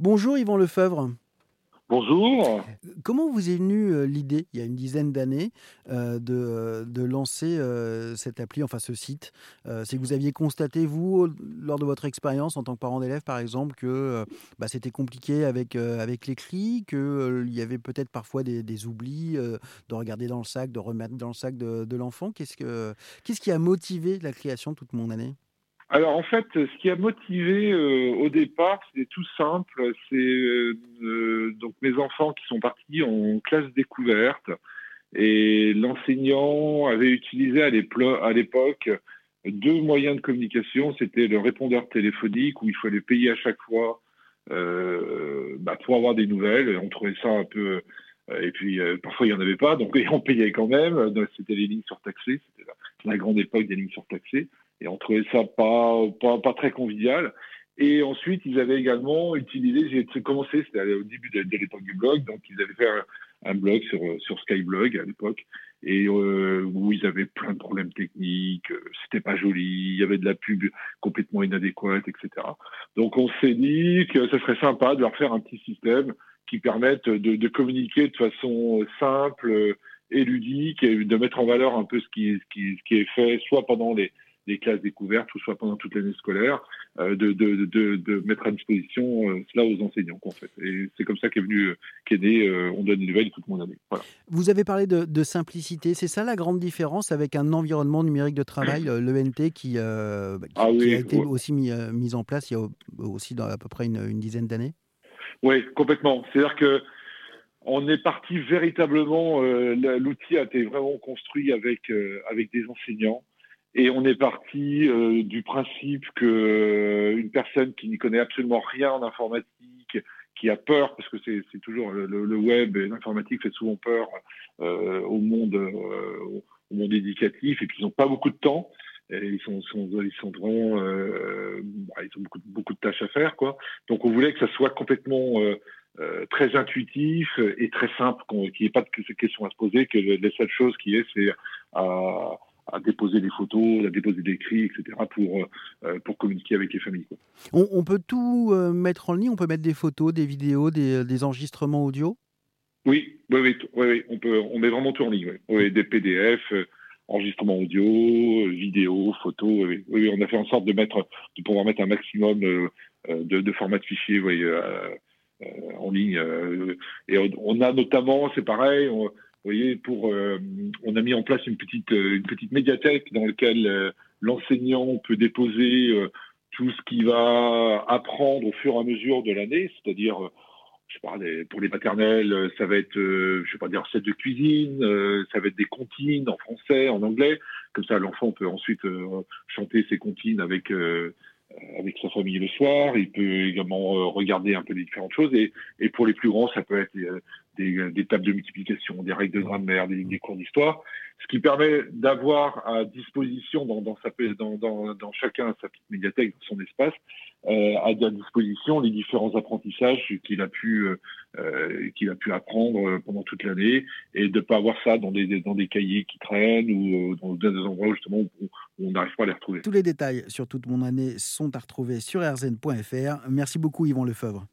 Bonjour Yvan Lefebvre. Bonjour. Comment vous est venue euh, l'idée, il y a une dizaine d'années, euh, de, euh, de lancer cette appli, enfin ce site C'est que vous aviez constaté, vous, lors de votre expérience en tant que parent d'élève, par exemple, que bah, c'était compliqué avec, avec l'écrit, qu'il y avait peut-être parfois des, des oublis de regarder dans le sac, de remettre dans le sac de, de l'enfant. Qu'est-ce, que, qu'est-ce qui a motivé la création toute mon année? Alors en fait, ce qui a motivé euh, au départ, c'est tout simple. C'est euh, donc mes enfants qui sont partis en classe découverte et l'enseignant avait utilisé à l'époque deux moyens de communication. C'était le répondeur téléphonique où il fallait payer à chaque fois euh, bah, pour avoir des nouvelles. On trouvait ça un peu et puis parfois il n'y en avait pas, donc on payait quand même. C'était les lignes surtaxées, c'était la, la, grande époque des lignes surtaxées. Et on trouvait ça pas, pas, pas très convivial. Et ensuite, ils avaient également utilisé, j'ai commencé, c'était au début de, l'époque du blog, donc ils avaient fait un, blog sur, sur Skyblog à l'époque, et euh, où ils avaient plein de problèmes techniques, euh, c'était pas joli, il y avait de la pub complètement inadéquate, etc. Donc on s'est dit que ce serait sympa de leur faire un petit système qui permette de, de communiquer de façon simple et ludique, et de mettre en valeur un peu ce qui, ce qui, ce qui est fait, soit pendant les des classes découvertes, ou soit pendant toute l'année scolaire, euh, de, de, de, de, mettre à disposition euh, cela aux enseignants. En fait. Et c'est comme ça qu'est venu, qu'est né On donne des nouvelles toute mon année. Voilà. Vous avez parlé de, simplicité. C'est ça la grande différence avec un environnement numérique de travail, l'ENT, qui, euh, qui, ah qui a été aussi mis, mis, en place il y a aussi dans à peu près une, une dizaine d'années? Oui, complètement. C'est-à-dire que on est parti véritablement, l'outil a été vraiment construit avec, avec des enseignants. Et on est parti euh, du principe que euh, une personne qui n'y connaît absolument rien en informatique, qui a peur, parce que c'est toujours le, web et l'informatique fait souvent peur euh, au monde au monde éducatif, et puis ils n'ont pas beaucoup de temps. Et ils sont, sont, ils sont vraiment, bah, ils ont beaucoup, beaucoup de tâches à faire, quoi. Donc on voulait que ça soit complètement très intuitif et très simple, qu'il n'y ait pas de questions à se poser, que la seule chose qui est, c'est à à déposer des photos, à déposer des cris, etc. pour, euh, pour communiquer avec les familles. On, peut tout euh, mettre en ligne On peut mettre des photos, des vidéos, des, des enregistrements audio? Oui, oui, oui, oui, on, peut, on met vraiment tout en ligne. Oui. des PDF, euh, enregistrements audio, vidéos, photos. Oui. on a fait en sorte de, mettre, de pouvoir mettre un maximum de, de formats de fichiers en ligne. et on, a notamment, c'est pareil, euh, on a mis en place une petite, euh, médiathèque dans laquelle euh, l'enseignant peut déposer tout ce qu'il va apprendre au fur et à mesure de l'année, c'est-à-dire, pour les maternelles, ça va être, je sais pas dire, recette de cuisine, ça va être des comptines en français, en anglais, comme ça l'enfant peut ensuite chanter ses comptines avec avec sa famille le soir. Il peut également regarder un peu les différentes choses. Et, et pour les plus grands, ça peut être des, des, tables de multiplication, des règles de grammaire, des, des cours d'histoire, ce qui permet d'avoir à disposition dans, dans, sa, dans, dans, dans, chacun sa petite médiathèque, dans son espace, euh, à, disposition les différents apprentissages qu'il a pu euh, euh, qu'il a pu apprendre pendant toute l'année et de pas avoir ça dans des, dans des cahiers qui traînent ou dans des endroits justement où, on n'arrive pas à les retrouver. Tous les détails sur toute mon année sont à retrouver sur rzn.fr. Merci beaucoup Yvan Lefebvre.